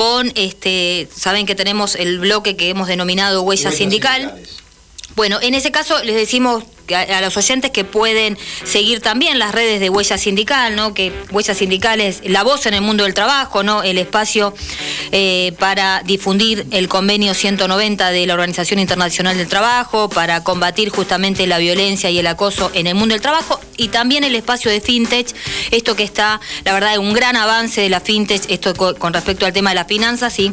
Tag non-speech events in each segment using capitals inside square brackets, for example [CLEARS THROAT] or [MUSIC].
con, este, saben que tenemos el bloque que hemos denominado huella sindical. Bueno, en ese caso les decimos a, los oyentes que pueden seguir también las redes de Huella Sindical, ¿no? Que Huella Sindical es la voz en el mundo del trabajo, ¿no? El espacio eh, para difundir el convenio 190 de la Organización Internacional del Trabajo, para combatir justamente la violencia y el acoso en el mundo del trabajo, y también el espacio de fintech, esto que está, la verdad, un gran avance de la fintech, esto con respecto al tema de las finanzas, y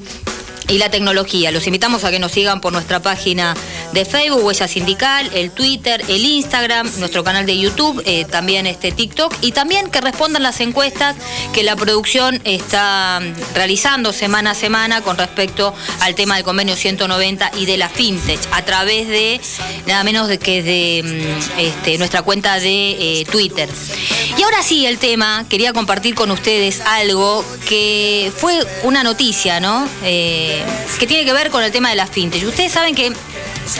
y la tecnología. Los invitamos a que nos sigan por nuestra página de Facebook, Huella Sindical, el Twitter, el Instagram, nuestro canal de YouTube, eh, también este TikTok y también que respondan las encuestas que la producción está realizando semana a semana con respecto al tema del convenio 190 y de la fintech a través de nada menos de que de mm, este, nuestra cuenta de eh, Twitter. Y ahora sí, el tema, quería compartir con ustedes algo que fue una noticia, ¿no? Eh, que tiene que ver con el tema de las fintech. Ustedes saben que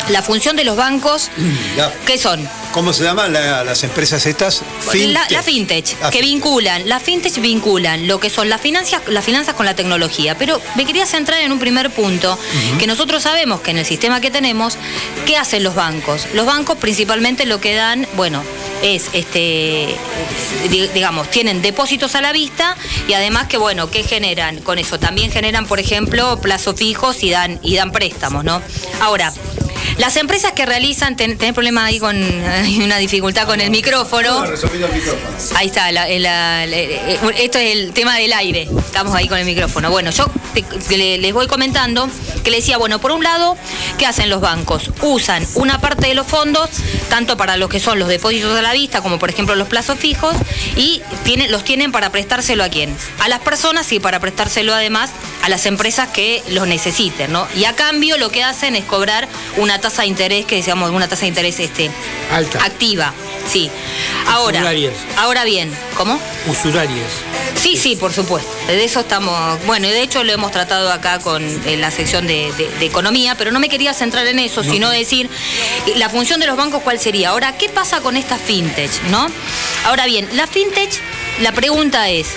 la función de los bancos, [CLEARS THROAT] ¿qué son? ¿Cómo se llaman las empresas estas? Fintech. La, fintech, que vinculan, las fintech vinculan lo que son las finanzas, las finanzas con la tecnología. Pero me quería centrar en un primer punto, que nosotros sabemos que en el sistema que tenemos, ¿qué hacen los bancos? Los bancos principalmente lo que dan, bueno, es, este, digamos, tienen depósitos a la vista y además que, bueno, ¿qué generan con eso? También generan, por ejemplo, plazos fijos y dan, y dan préstamos, ¿no? Ahora, las empresas que realizan, ten, tenés problema ahí con una dificultad con el micrófono. Ahí está, eh, esto es el tema del aire. Estamos ahí con el micrófono. Bueno, yo les voy comentando que le decía, bueno, por un lado, ¿qué hacen los bancos? Usan una parte de los fondos, tanto para los que son los depósitos a la vista, como por ejemplo los plazos fijos, y los tienen para prestárselo a quién? A las personas y para prestárselo además a las empresas que los necesiten, ¿no? Y a cambio lo que hacen es cobrar una tasa de interés que decíamos, una tasa de interés este, Alta. activa. Sí. Ahora, ahora bien, ¿cómo? Usurarias. Sí, sí, por supuesto. De eso estamos, bueno, y de hecho lo hemos tratado acá con la sección de, economía, pero no me quería centrar en eso, sino decir la función de los bancos cuál sería. Ahora, ¿qué pasa con esta fintech, no? Ahora bien, la fintech, la pregunta es,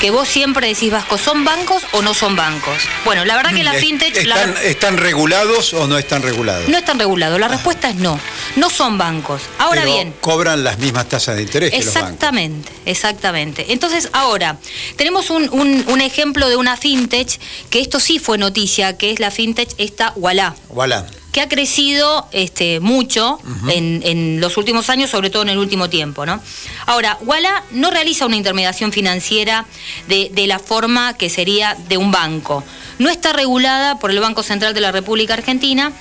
que vos siempre decís, Vasco, ¿son bancos o no son bancos? Bueno, la verdad que la fintech... ¿Están, regulados o no están regulados? No están regulados, la respuesta es no. No son bancos. Ahora bien... Cobran las mismas tasas de interés. Exactamente, exactamente. Entonces, ahora, tenemos un, ejemplo de una fintech, que esto sí fue noticia, que es la fintech esta Walla. Walla que ha crecido este, mucho en, los últimos años, sobre todo en el último tiempo. ¿no? Ahora, Walla no realiza una intermediación financiera de, de la forma que sería de un banco. No está regulada por el Banco Central de la República Argentina.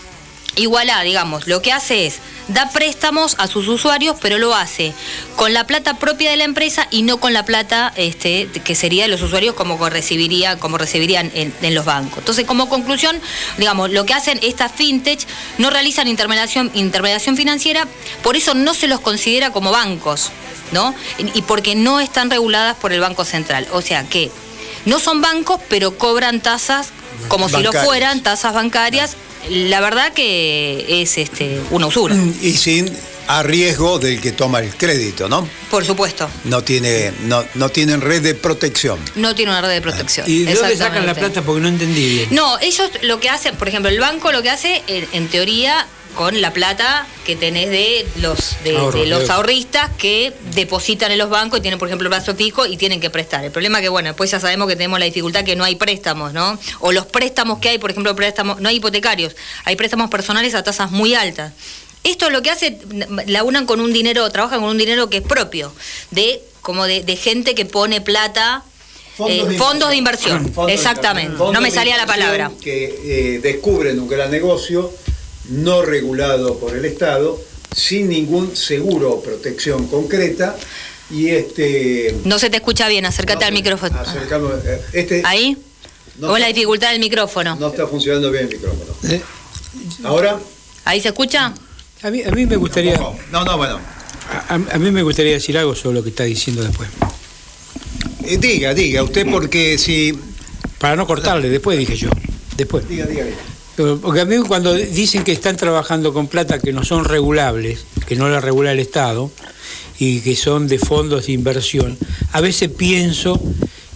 Igualá, digamos, lo que hace es da préstamos a sus usuarios, pero lo hace con la plata propia de la empresa y no con la plata este, que sería de los usuarios como recibiría, como recibirían en, los bancos. Entonces, como conclusión, digamos, lo que hacen estas fintech no realizan intermediación, intermediación financiera, por eso no se los considera como bancos, ¿no? Y porque no están reguladas por el Banco Central. O sea que no son bancos, pero cobran tasas como si lo fueran, tasas bancarias la verdad que es este, una usura. Y sin a riesgo del que toma el crédito, ¿no? Por supuesto. No tiene, no, no tienen red de protección. No tiene una red de protección. ¿Y de dónde sacan la plata? Porque no entendí bien. No, ellos lo que hacen, por ejemplo, el banco lo que hace, en teoría, con la plata que tenés de los de, los ahorristas que depositan en los bancos y tienen, por ejemplo, el plazo fijo y tienen que prestar. El problema es que, bueno, pues ya sabemos que tenemos la dificultad que no hay préstamos, ¿no? O los préstamos que hay, por ejemplo, préstamos, no hay hipotecarios, hay préstamos personales a tasas muy altas. Esto lo que hace, la unan con un dinero, trabajan con un dinero que es propio, de como de, gente que pone plata fondos, de, inversión, exactamente. no me salía la palabra. Que eh, descubren un gran negocio no regulado por el Estado, sin ningún seguro o protección concreta. Y este. No se te escucha bien, acércate al micrófono. Eh, este, ¿Ahí? ¿O la dificultad del micrófono? No está funcionando bien el micrófono. Eh, ¿Ahora? ¿Ahí se escucha? A mí, a mí me gustaría. No, no, bueno. A, mí me gustaría decir algo sobre lo que está diciendo después. Eh, diga, diga, usted porque si. Para no cortarle, después dije yo. Después. Diga, diga, diga. Porque a mí cuando dicen que están trabajando con plata que no son regulables, que no la regula el Estado, y que son de fondos de inversión, a veces pienso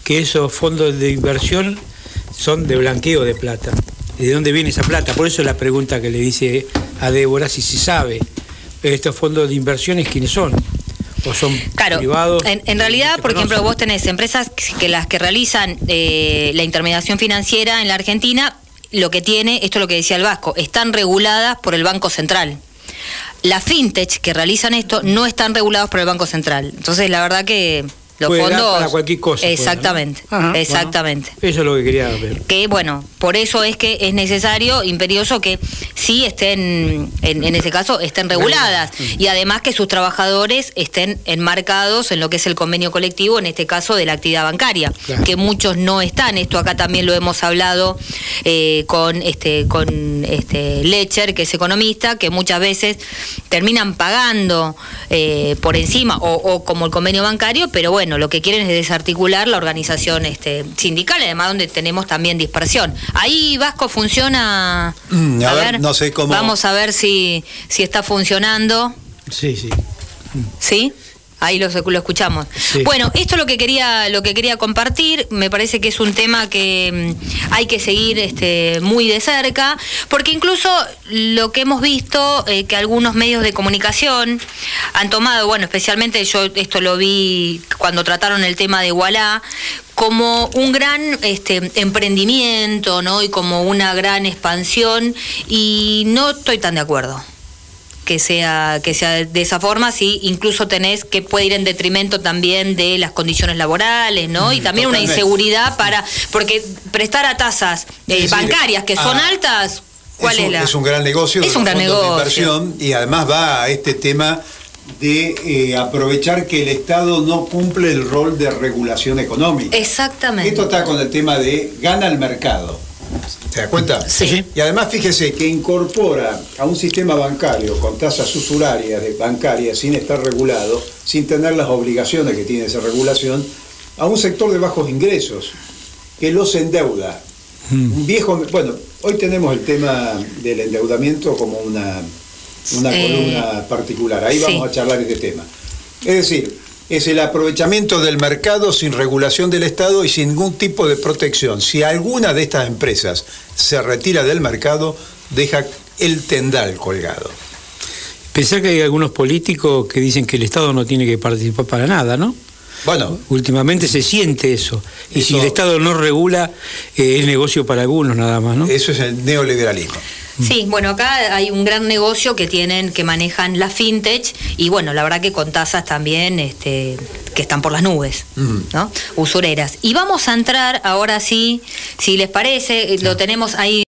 que esos fondos de inversión son de blanqueo de plata. ¿Y de dónde viene esa plata? Por eso es la pregunta que le dice a Débora si se sabe estos fondos de inversiones quiénes son. ¿O son Claro, privados? en, en realidad, por ejemplo, vos tenés empresas que las que realizan eh, la intermediación financiera en la Argentina, lo que tiene, esto es lo que decía el Vasco, están reguladas por el Banco Central. Las fintech que realizan esto no están regulados por el Banco Central. Entonces, la verdad que los Puede dar fondos... para cualquier cosa. Exactamente, bueno, exactamente. eso es lo que quería ver. que bueno, por eso es que es necesario, imperioso, que sí estén, en, en ese caso, estén reguladas y además que sus trabajadores estén enmarcados en lo que es el convenio colectivo, en este caso de la actividad bancaria, Claro. que muchos no están. Esto acá también lo hemos hablado eh, con este con este Lecher, que es economista, que muchas veces terminan pagando eh, por encima o, o como el convenio bancario, pero bueno, lo que quieren es desarticular la organización este, sindical, además donde tenemos también dispersión. Ahí Vasco funciona. Mm, a ver, no sé cómo- Vamos a ver si, si está funcionando. Sí, sí. ¿Sí? Ahí lo, lo escuchamos. Sí. Bueno, esto es lo que quería, lo que quería compartir. Me parece que es un tema que mm, hay que seguir este, muy de cerca, porque incluso lo que hemos visto eh, que algunos medios de comunicación han tomado, bueno, especialmente yo esto lo vi cuando trataron el tema de Wallah, como un gran este, emprendimiento, ¿no? Y como una gran expansión, y no estoy tan de acuerdo que sea que sea de esa forma sí incluso tenés que puede ir en detrimento también de las condiciones laborales no y también una inseguridad para porque prestar a tasas eh, Es bancarias que son ah, altas cuál es, un, la es un gran negocio, Es un gran fondos de negocio. inversión y además va a este tema de eh, aprovechar que el Estado no cumple el rol de regulación económica. exactamente Esto está con el tema de gana el mercado. ¿Se da cuenta? Sí. Y además fíjese que incorpora a un sistema bancario con tasas usurarias de bancarias sin estar regulado, sin tener las obligaciones que tiene esa regulación, a un sector de bajos ingresos que los endeuda. Mm. Un viejo, bueno, hoy tenemos el tema del endeudamiento como una, una Eh, columna particular. Ahí sí. vamos a charlar este tema. Es decir, es el aprovechamiento del mercado sin regulación del Estado y sin ningún tipo de protección. Si alguna de estas empresas se retira del mercado, deja el tendal colgado. Pensar que hay algunos políticos que dicen que el Estado no tiene que participar para nada, ¿no? Bueno, Últimamente se siente eso. Y si el Estado no regula, eh, es negocio para algunos nada más, ¿no? eso es el neoliberalismo. Sí, bueno, acá hay un gran negocio que tienen, que manejan la fintech y bueno, la verdad que con tasas también este, que están por las nubes, Ujú. ¿no? Usureras. Y vamos a entrar ahora sí, si les parece, lo tenemos ahí.